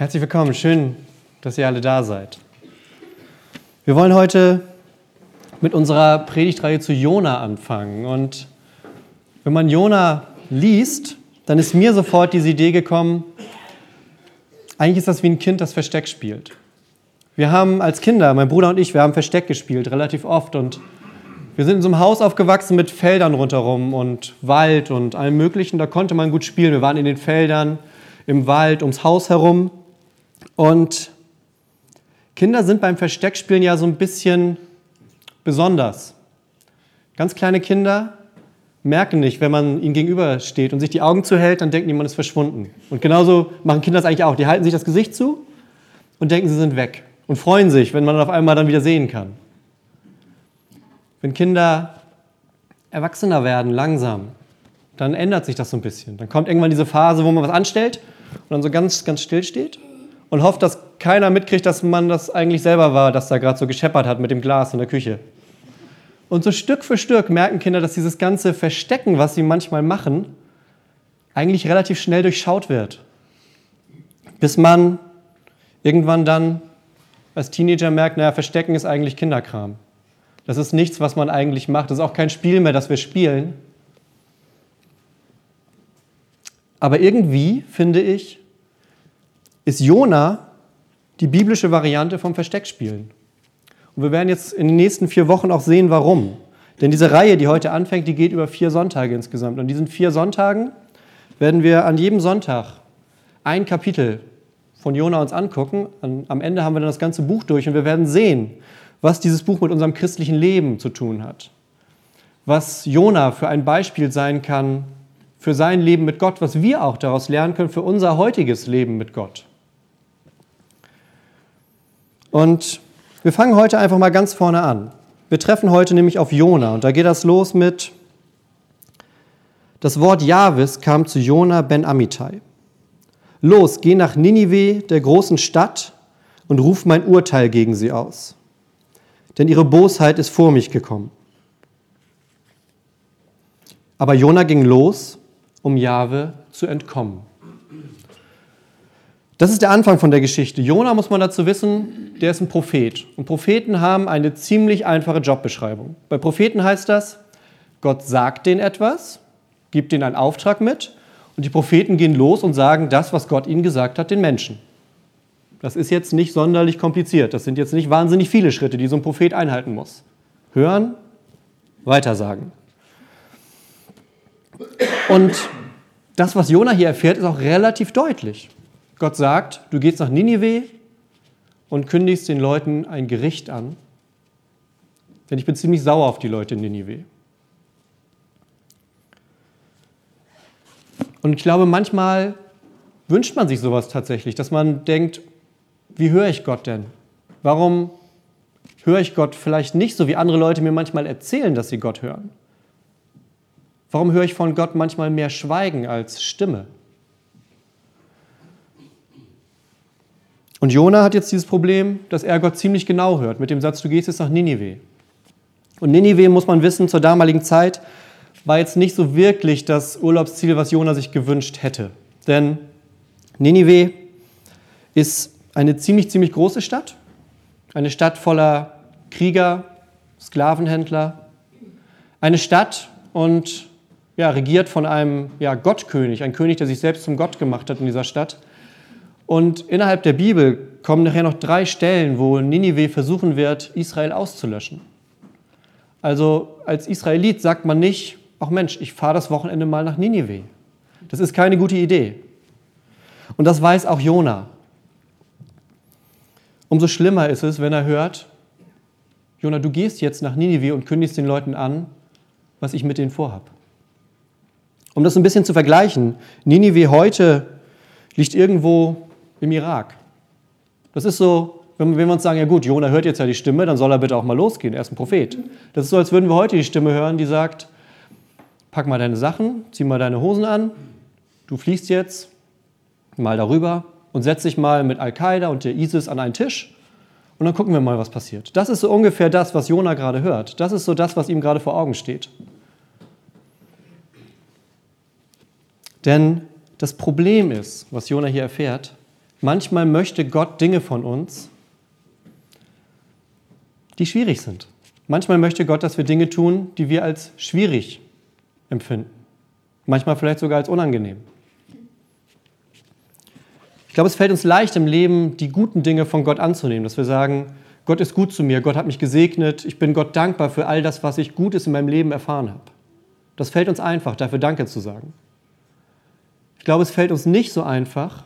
Herzlich willkommen, schön, dass ihr alle da seid. Wir wollen heute mit unserer Predigtreihe zu Jona anfangen. Und wenn man Jona liest, dann ist mir sofort diese Idee gekommen, eigentlich ist das wie ein Kind, das Versteck spielt. Wir haben als Kinder, mein Bruder und ich, wir haben Versteck gespielt, relativ oft. Und wir sind in so einem Haus aufgewachsen mit Feldern rundherum und Wald und allem Möglichen. Da konnte man gut spielen. Wir waren in den Feldern, im Wald, ums Haus herum. Und Kinder sind beim Versteckspielen ja so ein bisschen besonders. Ganz kleine Kinder merken nicht, wenn man ihnen gegenübersteht und sich die Augen zuhält, dann denken die, man ist verschwunden. Und genauso machen Kinder das eigentlich auch. Die halten sich das Gesicht zu und denken, sie sind weg. Und freuen sich, wenn man auf einmal dann wieder sehen kann. Wenn Kinder erwachsener werden, langsam, dann ändert sich das so ein bisschen. Dann kommt irgendwann diese Phase, wo man was anstellt und dann so ganz, ganz still steht und hofft, dass keiner mitkriegt, dass man das eigentlich selber war, das da gerade so gescheppert hat mit dem Glas in der Küche. Und so Stück für Stück merken Kinder, dass dieses ganze Verstecken, was sie manchmal machen, eigentlich relativ schnell durchschaut wird. Bis man irgendwann dann als Teenager merkt, naja, Verstecken ist eigentlich Kinderkram. Das ist nichts, was man eigentlich macht. Das ist auch kein Spiel mehr, das wir spielen. Aber irgendwie, finde ich, ist Jona die biblische Variante vom Versteckspielen. Und wir werden jetzt in den nächsten vier Wochen auch sehen, warum. Denn diese Reihe, die heute anfängt, die geht über vier Sonntage insgesamt. Und diesen vier Sonntagen werden wir an jedem Sonntag ein Kapitel von Jona uns angucken. Am Ende haben wir dann das ganze Buch durch und wir werden sehen, was dieses Buch mit unserem christlichen Leben zu tun hat. Was Jona für ein Beispiel sein kann für sein Leben mit Gott, was wir auch daraus lernen können für unser heutiges Leben mit Gott. Und wir fangen heute einfach mal ganz vorne an. Wir treffen heute nämlich auf Jona und da geht das los mit das Wort Jahwes kam zu Jona ben Amittai. Los, geh nach Ninive, der großen Stadt, und ruf mein Urteil gegen sie aus. Denn ihre Bosheit ist vor mich gekommen. Aber Jona ging los, um Jahwe zu entkommen. Das ist der Anfang von der Geschichte. Jona, muss man dazu wissen, der ist ein Prophet. Und Propheten haben eine ziemlich einfache Jobbeschreibung. Bei Propheten heißt das, Gott sagt denen etwas, gibt denen einen Auftrag mit und die Propheten gehen los und sagen das, was Gott ihnen gesagt hat, den Menschen. Das ist jetzt nicht sonderlich kompliziert. Das sind jetzt nicht wahnsinnig viele Schritte, die so ein Prophet einhalten muss. Hören, weitersagen. Und das, was Jona hier erfährt, ist auch relativ deutlich. Gott sagt, du gehst nach Ninive und kündigst den Leuten ein Gericht an. Denn ich bin ziemlich sauer auf die Leute in Ninive. Und ich glaube, manchmal wünscht man sich sowas tatsächlich, dass man denkt, wie höre ich Gott denn? Warum höre ich Gott vielleicht nicht so, wie andere Leute mir manchmal erzählen, dass sie Gott hören? Warum höre ich von Gott manchmal mehr Schweigen als Stimme? Und Jona hat jetzt dieses Problem, dass er Gott ziemlich genau hört mit dem Satz, du gehst jetzt nach Ninive. Und Ninive, muss man wissen, zur damaligen Zeit war jetzt nicht so wirklich das Urlaubsziel, was Jona sich gewünscht hätte. Denn Ninive ist eine ziemlich, ziemlich große Stadt. Eine Stadt voller Krieger, Sklavenhändler. Eine Stadt und ja, regiert von einem ja, Gottkönig, ein König, der sich selbst zum Gott gemacht hat in dieser Stadt. Und innerhalb der Bibel kommen nachher noch drei Stellen, wo Ninive versuchen wird, Israel auszulöschen. Also als Israelit sagt man nicht, ach Mensch, ich fahre das Wochenende mal nach Ninive. Das ist keine gute Idee. Und das weiß auch Jona. Umso schlimmer ist es, wenn er hört, Jona, du gehst jetzt nach Ninive und kündigst den Leuten an, was ich mit denen vorhab. Um das ein bisschen zu vergleichen, Ninive heute liegt irgendwo im Irak. Das ist so, wenn wir uns sagen, ja gut, Jona hört jetzt ja die Stimme, dann soll er bitte auch mal losgehen, er ist ein Prophet. Das ist so, als würden wir heute die Stimme hören, die sagt, pack mal deine Sachen, zieh mal deine Hosen an, du fliegst jetzt mal darüber und setz dich mal mit Al-Qaida und der ISIS an einen Tisch und dann gucken wir mal, was passiert. Das ist so ungefähr das, was Jona gerade hört. Das ist so das, was ihm gerade vor Augen steht. Denn das Problem ist, was Jona hier erfährt, Manchmal möchte Gott Dinge von uns, die schwierig sind. Manchmal möchte Gott, dass wir Dinge tun, die wir als schwierig empfinden. Manchmal vielleicht sogar als unangenehm. Ich glaube, es fällt uns leicht im Leben, die guten Dinge von Gott anzunehmen, dass wir sagen, Gott ist gut zu mir, Gott hat mich gesegnet, ich bin Gott dankbar für all das, was ich Gutes in meinem Leben erfahren habe. Das fällt uns einfach, dafür Danke zu sagen. Ich glaube, es fällt uns nicht so einfach,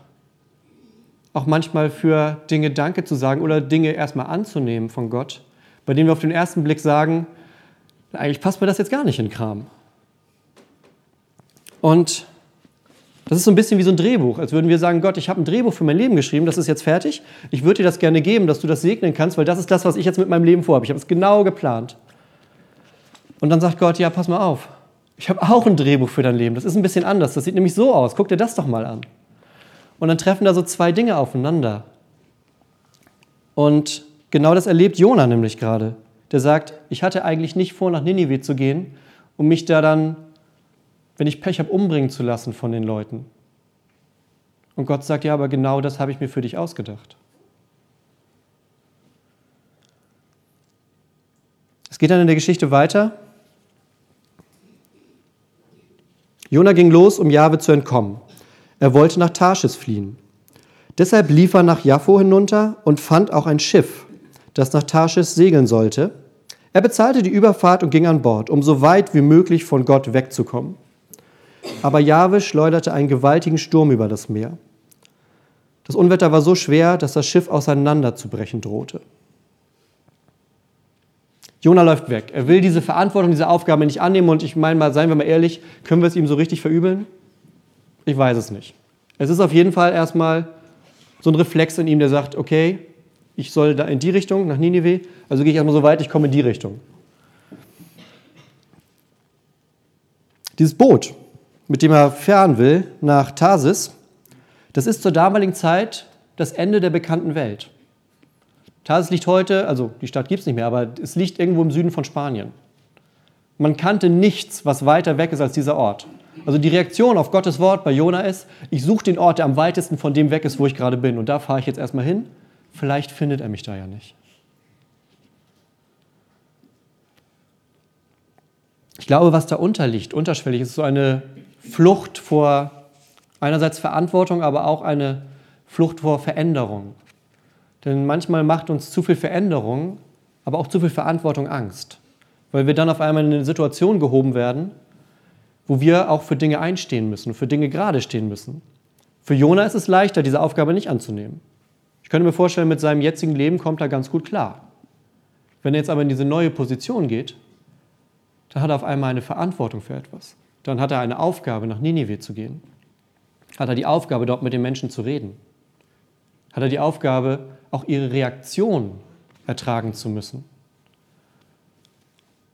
auch manchmal für Dinge Danke zu sagen oder Dinge erstmal anzunehmen von Gott, bei denen wir auf den ersten Blick sagen, eigentlich passt mir das jetzt gar nicht in Kram. Und das ist so ein bisschen wie so ein Drehbuch, als würden wir sagen, Gott, ich habe ein Drehbuch für mein Leben geschrieben, das ist jetzt fertig. Ich würde dir das gerne geben, dass du das segnen kannst, weil das ist das, was ich jetzt mit meinem Leben vorhabe. Ich habe es genau geplant. Und dann sagt Gott, ja, pass mal auf. Ich habe auch ein Drehbuch für dein Leben. Das ist ein bisschen anders. Das sieht nämlich so aus. Guck dir das doch mal an. Und dann treffen da so zwei Dinge aufeinander. Und genau das erlebt Jona nämlich gerade. Der sagt, ich hatte eigentlich nicht vor, nach Ninive zu gehen, um mich da dann wenn ich Pech habe, umbringen zu lassen von den Leuten. Und Gott sagt, ja, aber genau das habe ich mir für dich ausgedacht. Es geht dann in der Geschichte weiter. Jona ging los, um Jahwe zu entkommen. Er wollte nach Tarschis fliehen. Deshalb lief er nach Jaffo hinunter und fand auch ein Schiff, das nach Tarschis segeln sollte. Er bezahlte die Überfahrt und ging an Bord, um so weit wie möglich von Gott wegzukommen. Aber Jahwe schleuderte einen gewaltigen Sturm über das Meer. Das Unwetter war so schwer, dass das Schiff auseinanderzubrechen drohte. Jona läuft weg. Er will diese Verantwortung, diese Aufgabe nicht annehmen und ich meine mal, seien wir mal ehrlich, können wir es ihm so richtig verübeln? Ich weiß es nicht. Es ist auf jeden Fall erstmal so ein Reflex in ihm, der sagt, okay, ich soll da in die Richtung, nach Ninive, also gehe ich erstmal so weit, ich komme in die Richtung. Dieses Boot, mit dem er fahren will, nach Tarsis, das ist zur damaligen Zeit das Ende der bekannten Welt. Tarsis liegt heute, also die Stadt gibt es nicht mehr, aber es liegt irgendwo im Süden von Spanien. Man kannte nichts, was weiter weg ist als dieser Ort. Also die Reaktion auf Gottes Wort bei Jona ist, ich suche den Ort, der am weitesten von dem weg ist, wo ich gerade bin. Und da fahre ich jetzt erstmal hin. Vielleicht findet er mich da ja nicht. Ich glaube, was da unterliegt, unterschwellig, ist so eine Flucht vor einerseits Verantwortung, aber auch eine Flucht vor Veränderung. Denn manchmal macht uns zu viel Veränderung, aber auch zu viel Verantwortung Angst, weil wir dann auf einmal in eine Situation gehoben werden, wo wir auch für Dinge einstehen müssen, für Dinge gerade stehen müssen. Für Jona ist es leichter, diese Aufgabe nicht anzunehmen. Ich könnte mir vorstellen, mit seinem jetzigen Leben kommt er ganz gut klar. Wenn er jetzt aber in diese neue Position geht, dann hat er auf einmal eine Verantwortung für etwas dann hat er eine Aufgabe, nach Ninive zu gehen. Hat er die Aufgabe, dort mit den Menschen zu reden. Hat er die Aufgabe, auch ihre Reaktion ertragen zu müssen.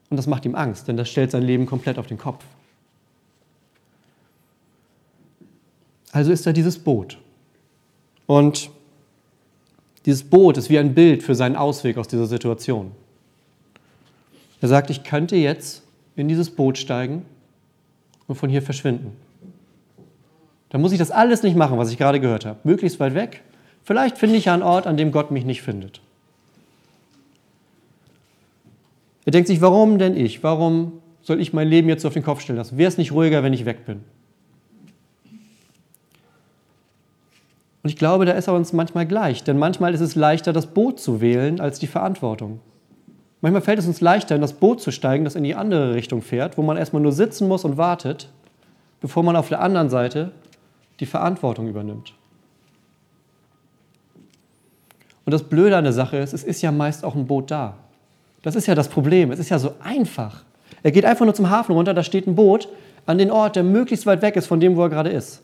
Und das macht ihm Angst, denn das stellt sein Leben komplett auf den Kopf. Also ist da dieses Boot. Und dieses Boot ist wie ein Bild für seinen Ausweg aus dieser Situation. Er sagt, ich könnte jetzt in dieses Boot steigen und von hier verschwinden. Dann muss ich das alles nicht machen, was ich gerade gehört habe. Möglichst weit weg. Vielleicht finde ich ja einen Ort, an dem Gott mich nicht findet. Er denkt sich, warum denn ich? Warum soll ich mein Leben jetzt auf den Kopf stellen lassen? Wäre es nicht ruhiger, wenn ich weg bin? Und ich glaube, da ist er uns manchmal gleich, denn manchmal ist es leichter, das Boot zu wählen, als die Verantwortung. Manchmal fällt es uns leichter, in das Boot zu steigen, das in die andere Richtung fährt, wo man erstmal nur sitzen muss und wartet, bevor man auf der anderen Seite die Verantwortung übernimmt. Und das Blöde an der Sache ist, es ist ja meist auch ein Boot da. Das ist ja das Problem. Es ist ja so einfach. Er geht einfach nur zum Hafen runter, da steht ein Boot an den Ort, der möglichst weit weg ist von dem, wo er gerade ist.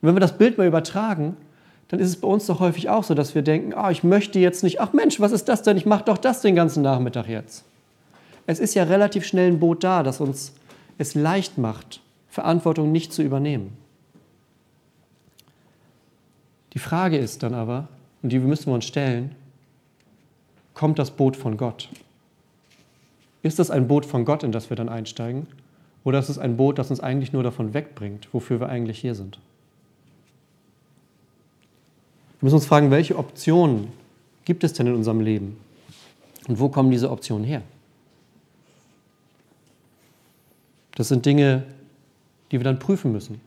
Und wenn wir das Bild mal übertragen, dann ist es bei uns doch häufig auch so, dass wir denken, oh, ich möchte jetzt nicht, ach Mensch, was ist das denn? Ich mache doch das den ganzen Nachmittag jetzt. Es ist ja relativ schnell ein Boot da, das uns es leicht macht, Verantwortung nicht zu übernehmen. Die Frage ist dann aber, und die müssen wir uns stellen, kommt das Boot von Gott? Ist das ein Boot von Gott, in das wir dann einsteigen? Oder ist es ein Boot, das uns eigentlich nur davon wegbringt, wofür wir eigentlich hier sind? Wir müssen uns fragen, welche Optionen gibt es denn in unserem Leben? Und wo kommen diese Optionen her? Das sind Dinge, die wir dann prüfen müssen.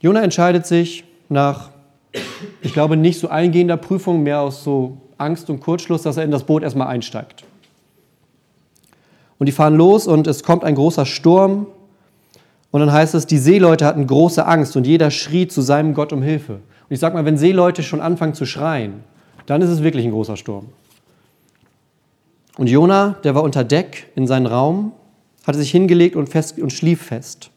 Jona entscheidet sich nach, ich glaube, nicht so eingehender Prüfung, mehr aus so Angst und Kurzschluss, dass er in das Boot erstmal einsteigt. Und die fahren los und es kommt ein großer Sturm. Und dann heißt es, die Seeleute hatten große Angst und jeder schrie zu seinem Gott um Hilfe. Und ich sage mal, wenn Seeleute schon anfangen zu schreien, dann ist es wirklich ein großer Sturm. Und Jona, der war unter Deck in seinen Raum, hatte sich hingelegt und, fest, und schlief fest.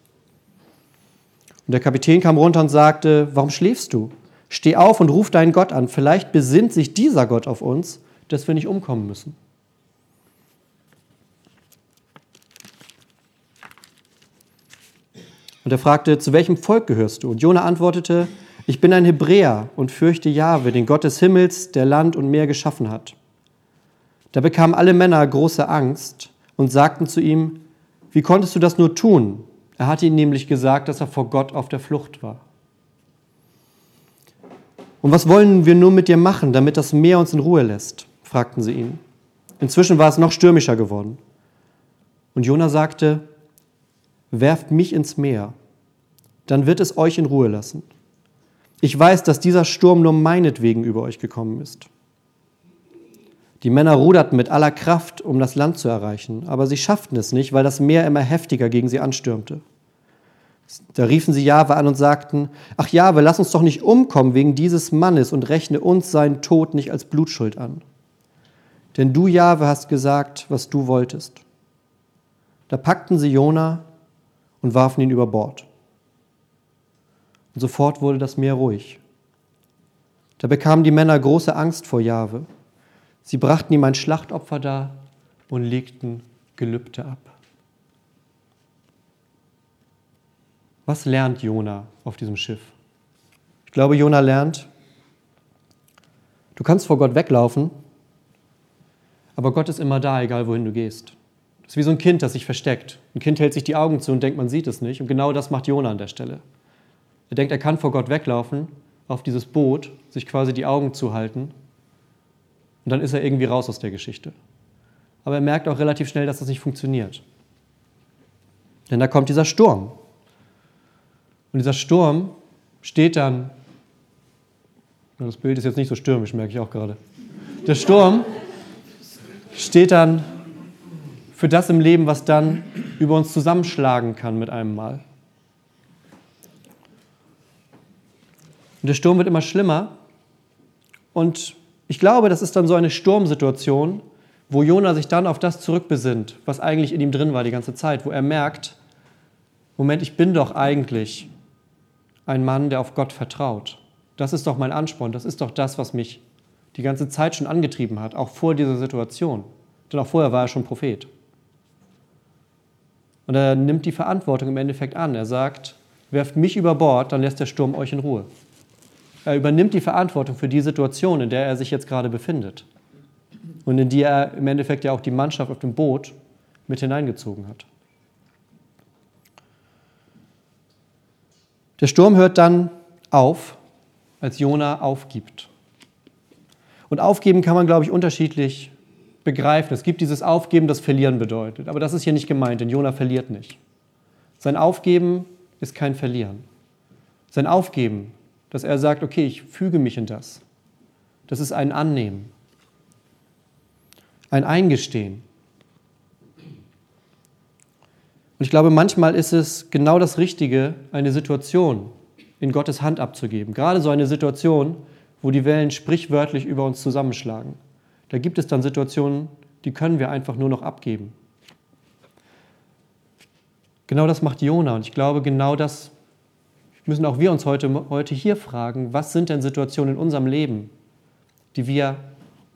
Und der Kapitän kam runter und sagte, warum schläfst du? Steh auf und ruf deinen Gott an. Vielleicht besinnt sich dieser Gott auf uns, dass wir nicht umkommen müssen. Und er fragte, zu welchem Volk gehörst du? Und Jona antwortete, ich bin ein Hebräer und fürchte Jahwe, den Gott des Himmels, der Land und Meer geschaffen hat. Da bekamen alle Männer große Angst und sagten zu ihm, wie konntest du das nur tun? Er hatte ihnen nämlich gesagt, dass er vor Gott auf der Flucht war. Und was wollen wir nur mit dir machen, damit das Meer uns in Ruhe lässt? fragten sie ihn. Inzwischen war es noch stürmischer geworden. Und Jona sagte, werft mich ins Meer, dann wird es euch in Ruhe lassen. Ich weiß, dass dieser Sturm nur meinetwegen über euch gekommen ist. Die Männer ruderten mit aller Kraft, um das Land zu erreichen, aber sie schafften es nicht, weil das Meer immer heftiger gegen sie anstürmte. Da riefen sie Jahwe an und sagten, ach Jahwe, lass uns doch nicht umkommen wegen dieses Mannes und rechne uns seinen Tod nicht als Blutschuld an. Denn du, Jahwe, hast gesagt, was du wolltest. Da packten sie Jona und warfen ihn über Bord. Und sofort wurde das Meer ruhig. Da bekamen die Männer große Angst vor Jahwe. Sie brachten ihm ein Schlachtopfer dar und legten Gelübde ab. Was lernt Jona auf diesem Schiff? Ich glaube, Jona lernt, du kannst vor Gott weglaufen, aber Gott ist immer da, egal wohin du gehst. Das ist wie so ein Kind, das sich versteckt. Ein Kind hält sich die Augen zu und denkt, man sieht es nicht. Und genau das macht Jona an der Stelle. Er denkt, er kann vor Gott weglaufen, auf dieses Boot, sich quasi die Augen zuhalten und dann ist er irgendwie raus aus der Geschichte. Aber er merkt auch relativ schnell, dass das nicht funktioniert. Denn da kommt dieser Sturm. Und dieser Sturm steht dann, das Bild ist jetzt nicht so stürmisch, merke ich auch gerade. Der Sturm steht dann für das im Leben, was dann über uns zusammenschlagen kann mit einem Mal. Und der Sturm wird immer schlimmer und ich glaube, das ist dann so eine Sturmsituation, wo Jona sich dann auf das zurückbesinnt, was eigentlich in ihm drin war die ganze Zeit, wo er merkt, Moment, ich bin doch eigentlich ein Mann, der auf Gott vertraut. Das ist doch mein Ansporn, das ist doch das, was mich die ganze Zeit schon angetrieben hat, auch vor dieser Situation. Denn auch vorher war er schon Prophet. Und er nimmt die Verantwortung im Endeffekt an. Er sagt, werft mich über Bord, dann lässt der Sturm euch in Ruhe. Er übernimmt die Verantwortung für die Situation, in der er sich jetzt gerade befindet. Und in die er im Endeffekt ja auch die Mannschaft auf dem Boot mit hineingezogen hat. Der Sturm hört dann auf, als Jona aufgibt. Und aufgeben kann man, glaube ich, unterschiedlich begreifen. Es gibt dieses Aufgeben, das Verlieren bedeutet. Aber das ist hier nicht gemeint, denn Jona verliert nicht. Sein Aufgeben ist kein Verlieren. Sein Aufgeben dass er sagt, okay, ich füge mich in das. Das ist ein Annehmen, ein Eingestehen. Und ich glaube, manchmal ist es genau das Richtige, eine Situation in Gottes Hand abzugeben. Gerade so eine Situation, wo die Wellen sprichwörtlich über uns zusammenschlagen. Da gibt es dann Situationen, die können wir einfach nur noch abgeben. Genau das macht Jona und ich glaube, genau das müssen auch wir uns heute, heute hier fragen, was sind denn Situationen in unserem Leben, die wir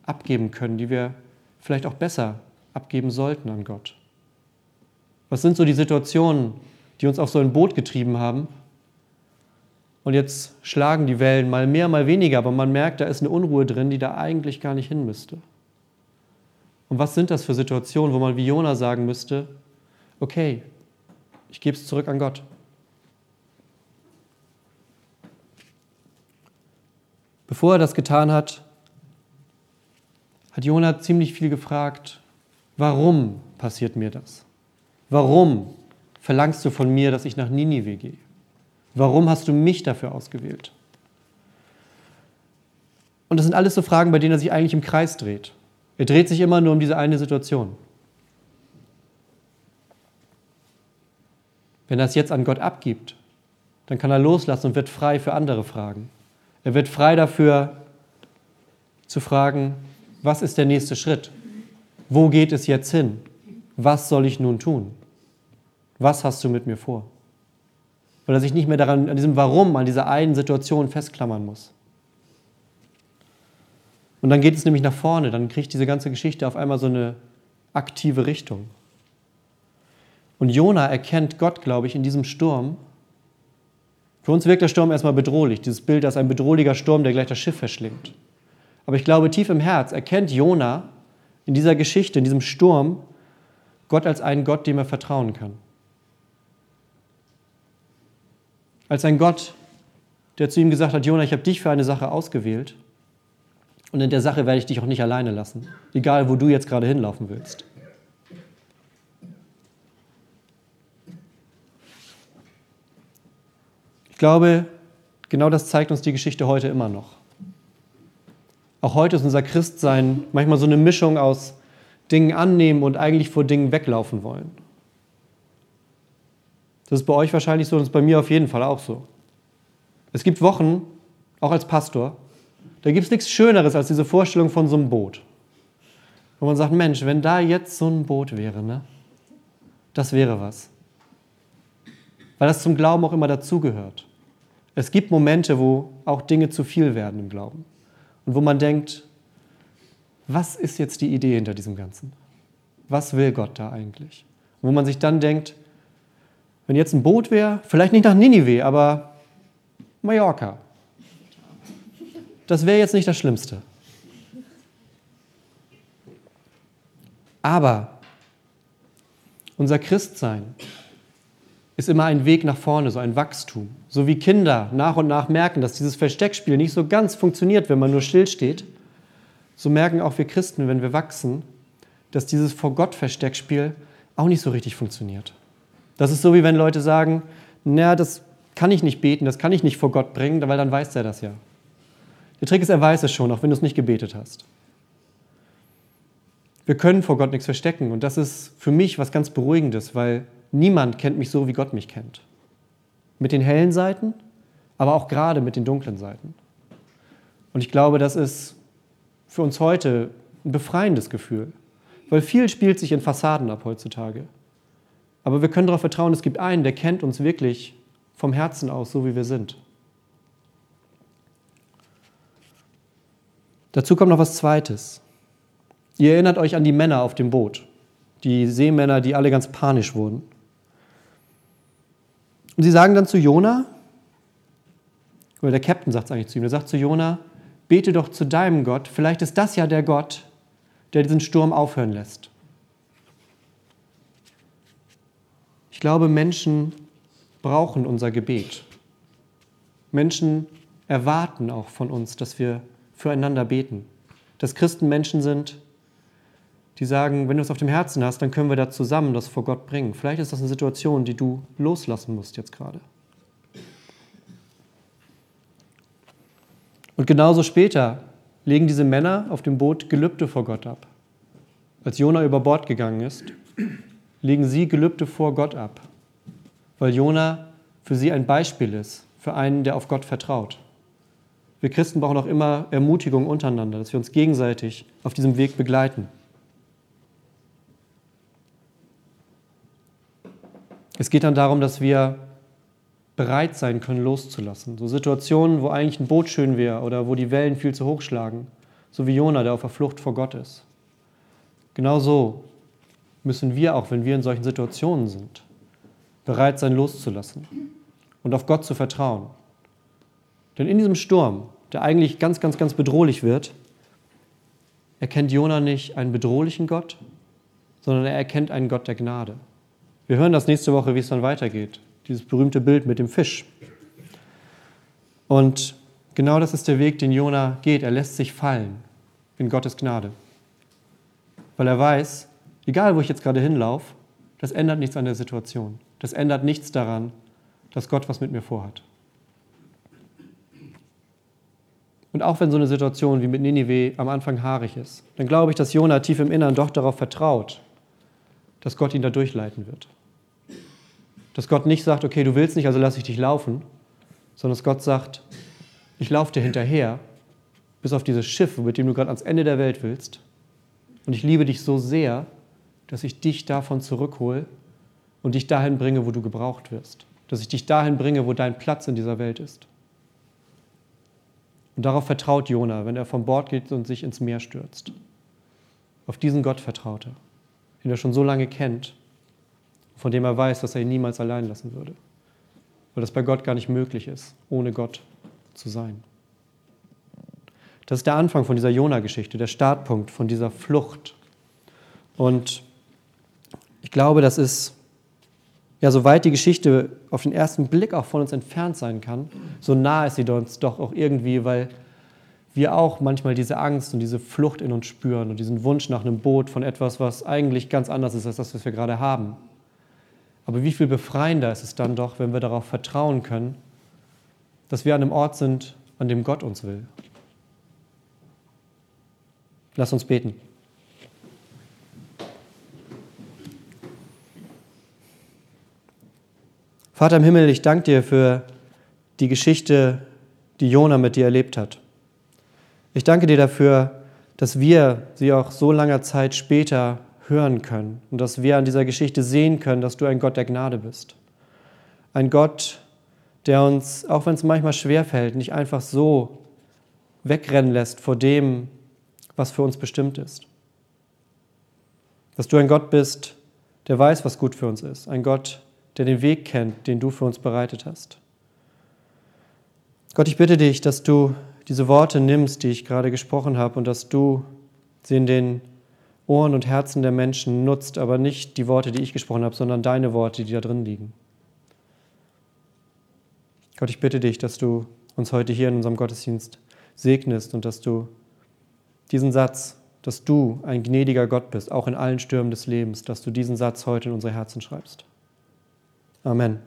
abgeben können, die wir vielleicht auch besser abgeben sollten an Gott? Was sind so die Situationen, die uns auf so ein Boot getrieben haben? Und jetzt schlagen die Wellen mal mehr, mal weniger, aber man merkt, da ist eine Unruhe drin, die da eigentlich gar nicht hin müsste. Und was sind das für Situationen, wo man wie Jona sagen müsste, okay, ich gebe es zurück an Gott. Bevor er das getan hat, hat Jona ziemlich viel gefragt, warum passiert mir das? Warum verlangst du von mir, dass ich nach Ninive gehe? Warum hast du mich dafür ausgewählt? Und das sind alles so Fragen, bei denen er sich eigentlich im Kreis dreht. Er dreht sich immer nur um diese eine Situation. Wenn er es jetzt an Gott abgibt, dann kann er loslassen und wird frei für andere Fragen. Er wird frei dafür zu fragen, was ist der nächste Schritt? Wo geht es jetzt hin? Was soll ich nun tun? Was hast du mit mir vor? Weil er sich nicht mehr daran, an diesem Warum, an dieser einen Situation festklammern muss. Und dann geht es nämlich nach vorne, dann kriegt diese ganze Geschichte auf einmal so eine aktive Richtung. Und Jona erkennt Gott, glaube ich, in diesem Sturm. Für uns wirkt der Sturm erstmal bedrohlich, dieses Bild als ein bedrohlicher Sturm, der gleich das Schiff verschlingt. Aber ich glaube, tief im Herz erkennt Jona in dieser Geschichte, in diesem Sturm, Gott als einen Gott, dem er vertrauen kann. Als ein Gott, der zu ihm gesagt hat, Jona, ich habe dich für eine Sache ausgewählt und in der Sache werde ich dich auch nicht alleine lassen, egal wo du jetzt gerade hinlaufen willst. Ich glaube, genau das zeigt uns die Geschichte heute immer noch. Auch heute ist unser Christsein manchmal so eine Mischung aus Dingen annehmen und eigentlich vor Dingen weglaufen wollen. Das ist bei euch wahrscheinlich so und ist bei mir auf jeden Fall auch so. Es gibt Wochen, auch als Pastor, da gibt es nichts Schöneres als diese Vorstellung von so einem Boot. Wo man sagt, Mensch, wenn da jetzt so ein Boot wäre, ne? das wäre was. Weil das zum Glauben auch immer dazugehört. Es gibt Momente, wo auch Dinge zu viel werden im Glauben. Und wo man denkt, was ist jetzt die Idee hinter diesem Ganzen? Was will Gott da eigentlich? Und wo man sich dann denkt, wenn jetzt ein Boot wäre, vielleicht nicht nach Ninive, aber Mallorca. Das wäre jetzt nicht das Schlimmste. Aber unser Christsein ist immer ein Weg nach vorne, so ein Wachstum. So wie Kinder nach und nach merken, dass dieses Versteckspiel nicht so ganz funktioniert, wenn man nur stillsteht, so merken auch wir Christen, wenn wir wachsen, dass dieses vor Gott Versteckspiel auch nicht so richtig funktioniert. Das ist so, wie wenn Leute sagen, naja, das kann ich nicht beten, das kann ich nicht vor Gott bringen, weil dann weiß er das ja. Der Trick ist, er weiß es schon, auch wenn du es nicht gebetet hast. Wir können vor Gott nichts verstecken und das ist für mich was ganz Beruhigendes, weil niemand kennt mich so, wie Gott mich kennt. Mit den hellen Seiten, aber auch gerade mit den dunklen Seiten. Und ich glaube, das ist für uns heute ein befreiendes Gefühl, weil viel spielt sich in Fassaden ab heutzutage. Aber wir können darauf vertrauen, es gibt einen, der kennt uns wirklich vom Herzen aus, so wie wir sind. Dazu kommt noch was Zweites. Ihr erinnert euch an die Männer auf dem Boot, die Seemänner, die alle ganz panisch wurden. Und sie sagen dann zu Jona, oder der Captain sagt es eigentlich zu ihm, der sagt zu Jona, bete doch zu deinem Gott, vielleicht ist das ja der Gott, der diesen Sturm aufhören lässt. Ich glaube, Menschen brauchen unser Gebet. Menschen erwarten auch von uns, dass wir füreinander beten. Dass Christen Menschen sind, die sagen, wenn du es auf dem Herzen hast, dann können wir da zusammen das vor Gott bringen. Vielleicht ist das eine Situation, die du loslassen musst jetzt gerade. Und genauso später legen diese Männer auf dem Boot Gelübde vor Gott ab. Als Jona über Bord gegangen ist, legen sie Gelübde vor Gott ab, weil Jona für sie ein Beispiel ist, für einen, der auf Gott vertraut. Wir Christen brauchen auch immer Ermutigung untereinander, dass wir uns gegenseitig auf diesem Weg begleiten. Es geht dann darum, dass wir bereit sein können, loszulassen. So Situationen, wo eigentlich ein Boot schön wäre oder wo die Wellen viel zu hoch schlagen, so wie Jona, der auf der Flucht vor Gott ist. Genauso müssen wir auch, wenn wir in solchen Situationen sind, bereit sein, loszulassen und auf Gott zu vertrauen. Denn in diesem Sturm, der eigentlich ganz, ganz, ganz bedrohlich wird, erkennt Jona nicht einen bedrohlichen Gott, sondern er erkennt einen Gott der Gnade. Wir hören das nächste Woche, wie es dann weitergeht. Dieses berühmte Bild mit dem Fisch. Und genau das ist der Weg, den Jona geht. Er lässt sich fallen in Gottes Gnade. Weil er weiß, egal wo ich jetzt gerade hinlaufe, das ändert nichts an der Situation. Das ändert nichts daran, dass Gott was mit mir vorhat. Und auch wenn so eine Situation wie mit Ninive am Anfang haarig ist, dann glaube ich, dass Jona tief im Innern doch darauf vertraut, dass Gott ihn da durchleiten wird. Dass Gott nicht sagt, okay, du willst nicht, also lass ich dich laufen, sondern dass Gott sagt, ich laufe dir hinterher, bis auf dieses Schiff, mit dem du gerade ans Ende der Welt willst. Und ich liebe dich so sehr, dass ich dich davon zurückhole und dich dahin bringe, wo du gebraucht wirst. Dass ich dich dahin bringe, wo dein Platz in dieser Welt ist. Und darauf vertraut Jona, wenn er vom Bord geht und sich ins Meer stürzt. Auf diesen Gott vertraut er, den er schon so lange kennt, von dem er weiß, dass er ihn niemals allein lassen würde. Weil das bei Gott gar nicht möglich ist, ohne Gott zu sein. Das ist der Anfang von dieser Jona-Geschichte, der Startpunkt von dieser Flucht. Und ich glaube, das ist, ja, soweit die Geschichte auf den ersten Blick auch von uns entfernt sein kann, so nah ist sie uns doch auch irgendwie, weil wir auch manchmal diese Angst und diese Flucht in uns spüren und diesen Wunsch nach einem Boot von etwas, was eigentlich ganz anders ist als das, was wir gerade haben. Aber wie viel befreiender ist es dann doch, wenn wir darauf vertrauen können, dass wir an einem Ort sind, an dem Gott uns will. Lass uns beten. Vater im Himmel, ich danke dir für die Geschichte, die Jona mit dir erlebt hat. Ich danke dir dafür, dass wir sie auch so langer Zeit später hören können und dass wir an dieser Geschichte sehen können, dass du ein Gott der Gnade bist. Ein Gott, der uns, auch wenn es manchmal schwerfällt, nicht einfach so wegrennen lässt vor dem, was für uns bestimmt ist. Dass du ein Gott bist, der weiß, was gut für uns ist. Ein Gott, der den Weg kennt, den du für uns bereitet hast. Gott, ich bitte dich, dass du diese Worte nimmst, die ich gerade gesprochen habe, und dass du sie in den Ohren und Herzen der Menschen nutzt, aber nicht die Worte, die ich gesprochen habe, sondern deine Worte, die da drin liegen. Gott, ich bitte dich, dass du uns heute hier in unserem Gottesdienst segnest und dass du diesen Satz, dass du ein gnädiger Gott bist, auch in allen Stürmen des Lebens, dass du diesen Satz heute in unsere Herzen schreibst. Amen.